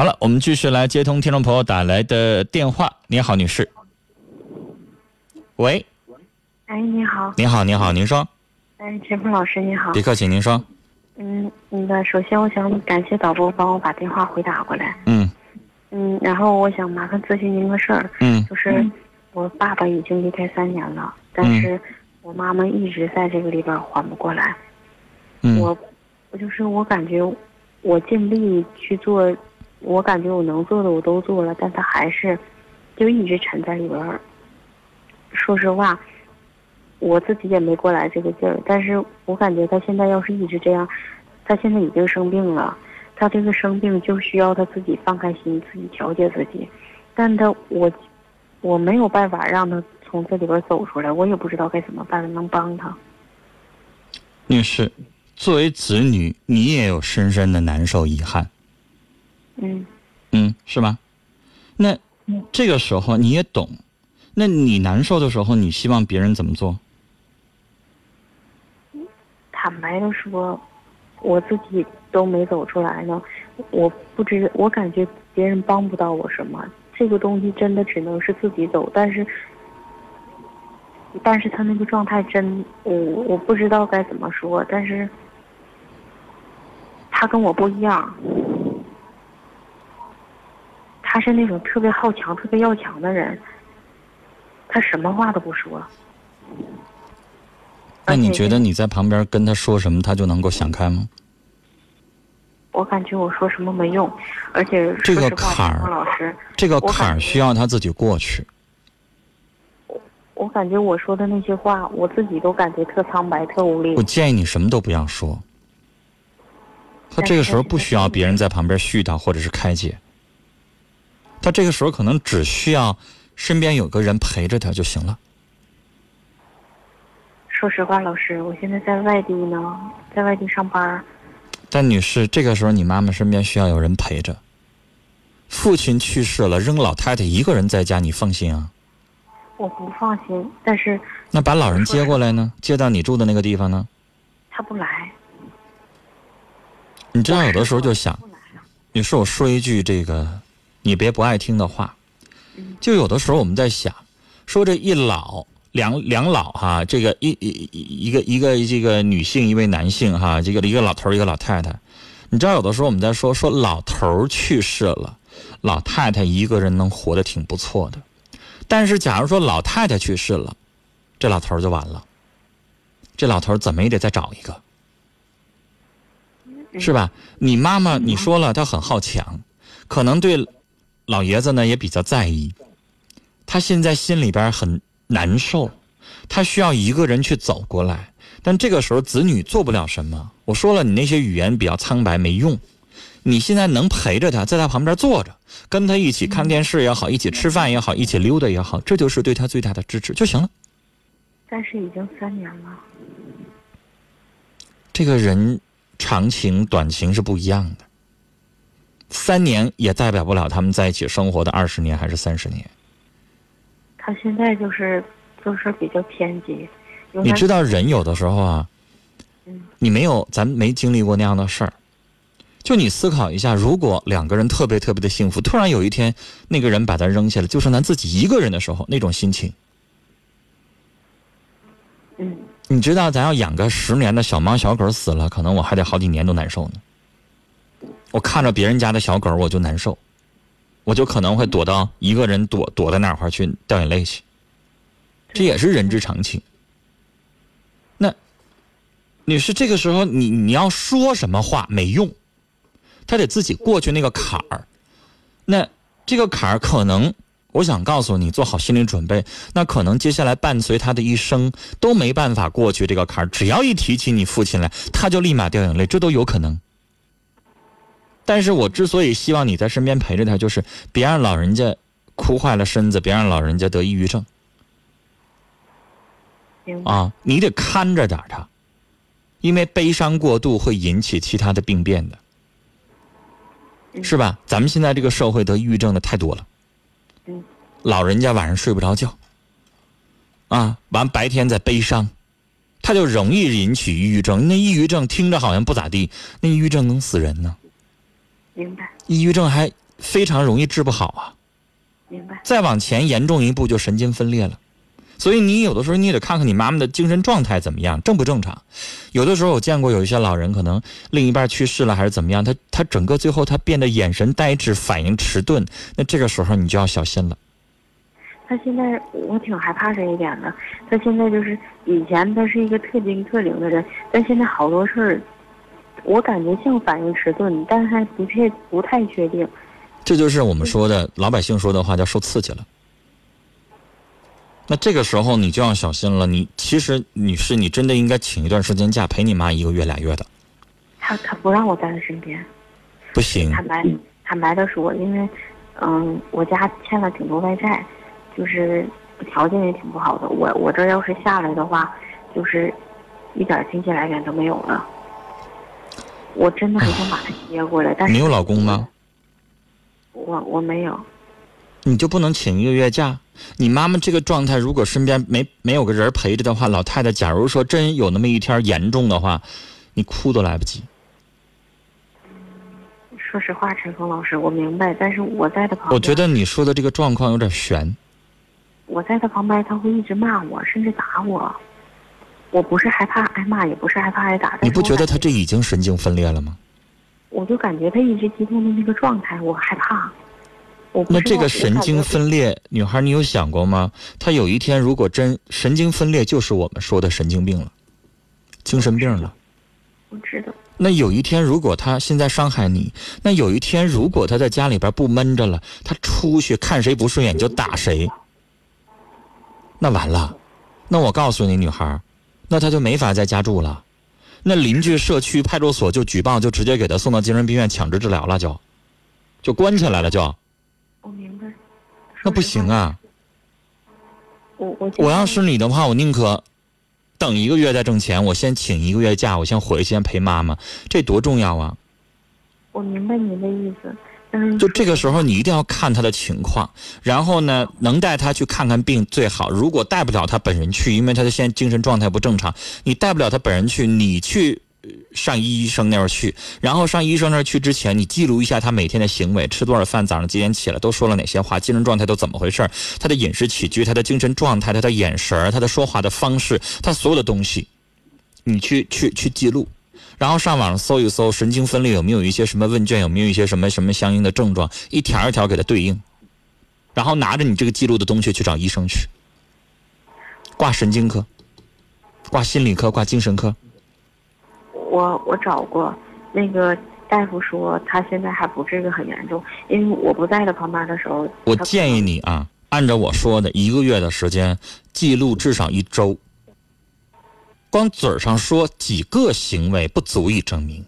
好了，我们继续来接通听众朋友打来的电话。你好，女士。喂，哎，你好，你好，你好，您说。哎，陈峰老师，你好。别客气，您说。嗯，那个，首先我想感谢导播帮我把电话回打过来。嗯。嗯，然后我想麻烦咨询您个事儿。嗯。就是我爸爸已经离开三年了，但是我妈妈一直在这个里边缓不过来。嗯。我，我就是我感觉，我尽力去做，我感觉我能做的我都做了，但他还是，就一直沉在里边。说实话，我自己也没过来这个劲儿。但是我感觉他现在要是一直这样，他现在已经生病了，他这个生病就需要他自己放开心，自己调节自己。但他我，我没有办法让他从这里边走出来，我也不知道该怎么办能帮他。女士，作为子女，你也有深深的难受、遗憾。嗯。嗯，是吧？那这个时候你也懂。那你难受的时候，你希望别人怎么做？坦白的说，我自己都没走出来呢。我不知，我感觉别人帮不到我什么。这个东西真的只能是自己走。但是，但是他那个状态真，我我不知道该怎么说。但是，他跟我不一样。他是那种特别好强、特别要强的人。他什么话都不说。那你觉得你在旁边跟他说什么，他就能够想开吗？我感觉我说什么没用，而且这个坎儿，老师，这个坎儿需要他自己过去。我我感觉我说的那些话，我自己都感觉特苍白、特无力。我建议你什么都不要说。他这个时候不需要别人在旁边絮叨或者是开解，他这个时候可能只需要。身边有个人陪着他就行了。说实话，老师，我现在在外地呢，在外地上班。但女士，这个时候你妈妈身边需要有人陪着。父亲去世了，扔老太太一个人在家，你放心啊？我不放心，但是那把老人接过来呢？接到你住的那个地方呢？他不来。你知道，有的时候就想，女士，我说一句这个，你别不爱听的话。就有的时候我们在想，说这一老两两老哈，这个一一一个一个这个女性一位男性哈，这个一个老头一个老太太，你知道有的时候我们在说说老头去世了，老太太一个人能活得挺不错的，但是假如说老太太去世了，这老头就完了，这老头怎么也得再找一个，是吧？你妈妈你说了，她很好强，可能对。老爷子呢也比较在意，他现在心里边很难受，他需要一个人去走过来。但这个时候子女做不了什么。我说了，你那些语言比较苍白没用。你现在能陪着他，在他旁边坐着，跟他一起看电视也好，一起吃饭也好，一起溜达也好，这就是对他最大的支持就行了。但是已经三年了。这个人长情短情是不一样的。三年也代表不了他们在一起生活的二十年还是三十年。他现在就是做事比较偏激。你知道人有的时候啊，嗯，你没有咱没经历过那样的事儿，就你思考一下，如果两个人特别特别的幸福，突然有一天那个人把他扔下了，就剩咱自己一个人的时候，那种心情。嗯。你知道咱要养个十年的小猫小狗死了，可能我还得好几年都难受呢。我看着别人家的小狗，我就难受，我就可能会躲到一个人躲躲在哪块去掉眼泪去。这也是人之常情。那女士，这个时候你你要说什么话没用，他得自己过去那个坎儿。那这个坎儿可能，我想告诉你，做好心理准备。那可能接下来伴随他的一生都没办法过去这个坎儿。只要一提起你父亲来，他就立马掉眼泪，这都有可能。但是我之所以希望你在身边陪着他，就是别让老人家哭坏了身子，别让老人家得抑郁症。啊，你得看着点他，因为悲伤过度会引起其他的病变的，是吧？咱们现在这个社会得抑郁症的太多了。老人家晚上睡不着觉，啊，完白天在悲伤，他就容易引起抑郁症。那抑郁症听着好像不咋地，那抑郁症能死人呢。明白。抑郁症还非常容易治不好啊。明白。再往前严重一步就神经分裂了。所以你有的时候你也得看看你妈妈的精神状态怎么样，正不正常。有的时候我见过有一些老人，可能另一半去世了还是怎么样，他他整个最后他变得眼神呆滞，反应迟钝，那这个时候你就要小心了。他现在我挺害怕这一点的。他现在就是以前他是一个特精特灵的人，但现在好多事儿，我感觉像反应迟钝，但还不确不太确定。这就是我们说的老百姓说的话，叫受刺激了。那这个时候你就要小心了。你其实女士，你真的应该请一段时间假陪你妈一个月俩月的。他他不让我在他身边。不行。坦白坦白的说，因为嗯，我家欠了挺多外债，就是条件也挺不好的。我我这要是下来的话，就是一点经济来源都没有了。我真的很想把他接过来，但是你有老公吗？我我没有。你就不能请一个月假？你妈妈这个状态，如果身边没没有个人陪着的话，老太太，假如说真有那么一天严重的话，你哭都来不及。说实话，陈峰老师，我明白，但是我在他旁边。我觉得你说的这个状况有点悬。我在他旁边，他会一直骂我，甚至打我。我不是害怕挨骂，也不是害怕挨打。你不觉得他这已经神经分裂了吗？我就感觉他一直激动的那个状态，我害怕。那这个神经分裂，女孩，你有想过吗？他有一天如果真神经分裂，就是我们说的神经病了，精神病了。我知道。那有一天如果他现在伤害你，那有一天如果他在家里边不闷着了，他出去看谁不顺眼就打谁，那完了。那我告诉你，女孩，那他就没法在家住了，那邻居、社区、派出所就举报，就直接给他送到精神病院强制治疗了，就就关起来了，就。我明白，那不行啊！我我我要是你的话，我宁可等一个月再挣钱，我先请一个月假，我先回去先陪妈妈，这多重要啊！我明白您的意思，就这个时候你一定要看他的情况，然后呢，能带他去看看病最好。如果带不了他本人去，因为他的现在精神状态不正常，你带不了他本人去，你去。上医生那儿去，然后上医生那儿去之前，你记录一下他每天的行为，吃多少饭，早上几点起来，都说了哪些话，精神状态都怎么回事他的饮食起居，他的精神状态，他的眼神他的说话的方式，他所有的东西，你去去去记录，然后上网上搜一搜神经分裂有没有一些什么问卷，有没有一些什么什么相应的症状，一条一条给它对应，然后拿着你这个记录的东西去找医生去，挂神经科，挂心理科，挂精神科。我我找过，那个大夫说他现在还不至于很严重，因为我不在他旁边的时候。我建议你啊，按照我说的一个月的时间记录至少一周。光嘴上说几个行为不足以证明，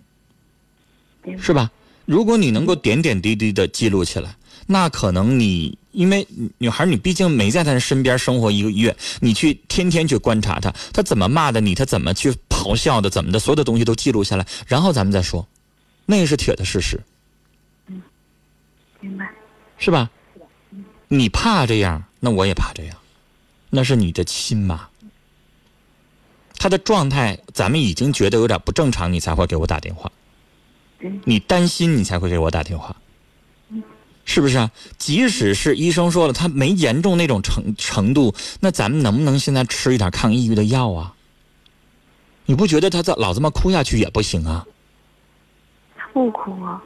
是吧？如果你能够点点滴滴的记录起来，那可能你因为女孩你毕竟没在她身边生活一个月，你去天天去观察她，她怎么骂的你，她怎么去。咆哮的怎么的，所有的东西都记录下来，然后咱们再说，那是铁的事实。嗯，明白，是吧？你怕这样，那我也怕这样，那是你的亲妈。他的状态，咱们已经觉得有点不正常，你才会给我打电话。你担心，你才会给我打电话。是不是啊？即使是医生说了他没严重那种程程度，那咱们能不能现在吃一点抗抑郁的药啊？你不觉得他这老这么哭下去也不行啊？他不哭啊。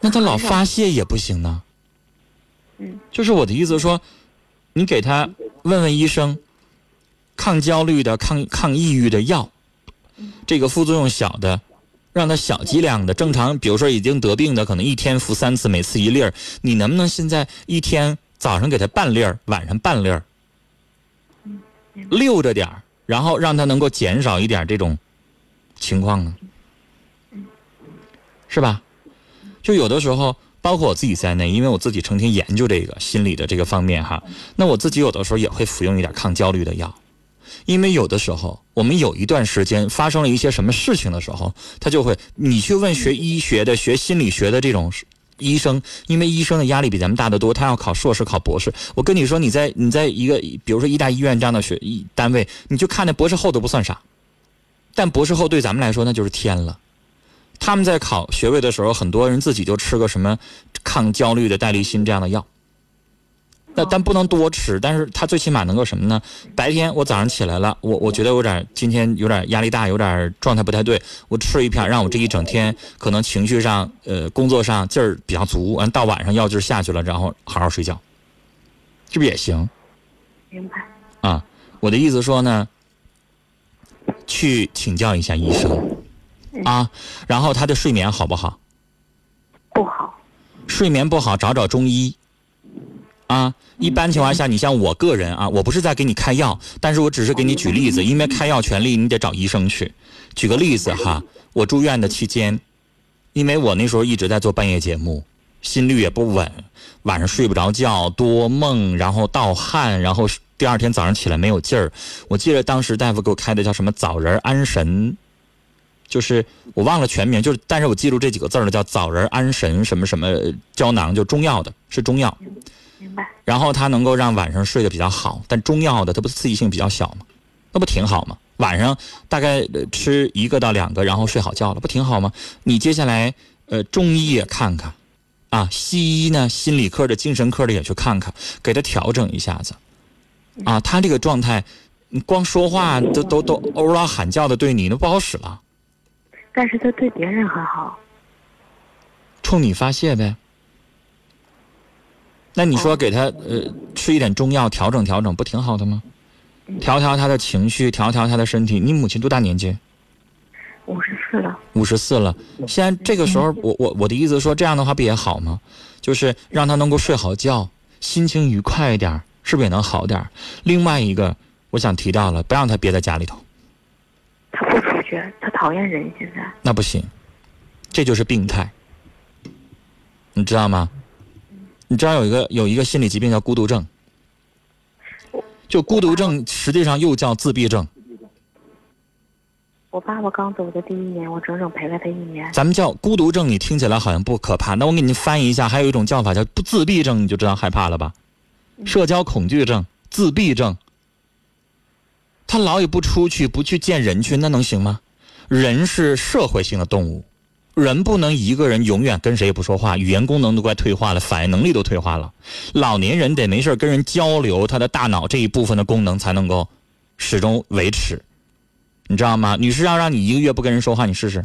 那他老发泄也不行呢。嗯。就是我的意思说，你给他问问医生，抗焦虑的、抗抗抑郁的药，这个副作用小的，让他小剂量的，正常，比如说已经得病的，可能一天服三次，每次一粒儿。你能不能现在一天早上给他半粒儿，晚上半粒儿？溜着点儿。然后让他能够减少一点这种情况呢，是吧？就有的时候，包括我自己在内，因为我自己成天研究这个心理的这个方面哈，那我自己有的时候也会服用一点抗焦虑的药，因为有的时候我们有一段时间发生了一些什么事情的时候，他就会你去问学医学的、学心理学的这种。医生，因为医生的压力比咱们大得多，他要考硕士、考博士。我跟你说，你在你在一个，比如说医大医院这样的学医单位，你就看那博士后都不算啥，但博士后对咱们来说那就是天了。他们在考学位的时候，很多人自己就吃个什么抗焦虑的代利辛这样的药。那但不能多吃，但是他最起码能够什么呢？白天我早上起来了，我我觉得有点今天有点压力大，有点状态不太对，我吃一片，让我这一整天可能情绪上、呃工作上劲儿比较足，完到晚上药劲儿下去了，然后好好睡觉，是不是也行？明白。啊，我的意思说呢，去请教一下医生啊，然后他的睡眠好不好？不好。睡眠不好，找找中医。啊，一般情况下，你像我个人啊，我不是在给你开药，但是我只是给你举例子，因为开药权利你得找医生去。举个例子哈，我住院的期间，因为我那时候一直在做半夜节目，心率也不稳，晚上睡不着觉，多梦，然后盗汗，然后第二天早上起来没有劲儿。我记得当时大夫给我开的叫什么枣仁安神，就是我忘了全名，就是但是我记住这几个字儿了，叫枣仁安神什么什么胶囊，就中药的，是中药。明白。然后它能够让晚上睡得比较好，但中药的它不是刺激性比较小吗？那不挺好吗？晚上大概吃一个到两个，然后睡好觉了，不挺好吗？你接下来呃中医也看看，啊西医呢心理科的、精神科的也去看看，给他调整一下子，啊他这个状态，你光说话都都都欧拉喊叫的对你那不好使了。但是他对别人很好。冲你发泄呗。那你说给他呃吃一点中药调整调整不挺好的吗？调调他的情绪，调调他的身体。你母亲多大年纪？五十四了。五十四了。现在这个时候，我我我的意思说，这样的话不也好吗？就是让他能够睡好觉，心情愉快一点，是不是也能好点？另外一个，我想提到了，不让他憋在家里头。他不出去，他讨厌人。现在那不行，这就是病态，你知道吗？你知道有一个有一个心理疾病叫孤独症，就孤独症实际上又叫自闭症。我爸爸刚走的第一年，我整整陪了他一年。咱们叫孤独症，你听起来好像不可怕，那我给您翻译一下，还有一种叫法叫不自闭症，你就知道害怕了吧？社交恐惧症、自闭症，他老也不出去，不去见人去，那能行吗？人是社会性的动物。人不能一个人永远跟谁也不说话，语言功能都快退化了，反应能力都退化了。老年人得没事跟人交流，他的大脑这一部分的功能才能够始终维持，你知道吗？女士要让你一个月不跟人说话，你试试，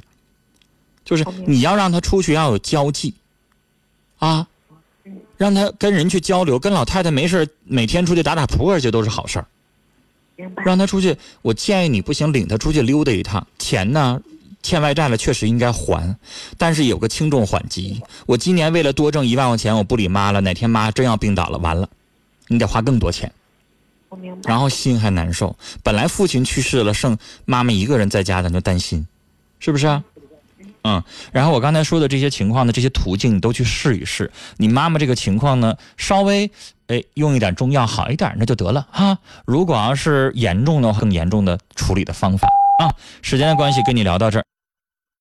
就是你要让他出去要有交际，啊，让他跟人去交流，跟老太太没事每天出去打打扑克去都是好事儿。让他出去，我建议你不行，领他出去溜达一趟，钱呢？欠外债了，确实应该还，但是有个轻重缓急。我今年为了多挣一万块钱，我不理妈了。哪天妈真要病倒了，完了，你得花更多钱。我明白。然后心还难受，本来父亲去世了，剩妈妈一个人在家，咱就担心，是不是啊？嗯。然后我刚才说的这些情况呢，这些途径你都去试一试。你妈妈这个情况呢，稍微哎用一点中药好一点，那就得了哈。如果要是严重的话，更严重的处理的方法啊。时间的关系，跟你聊到这儿。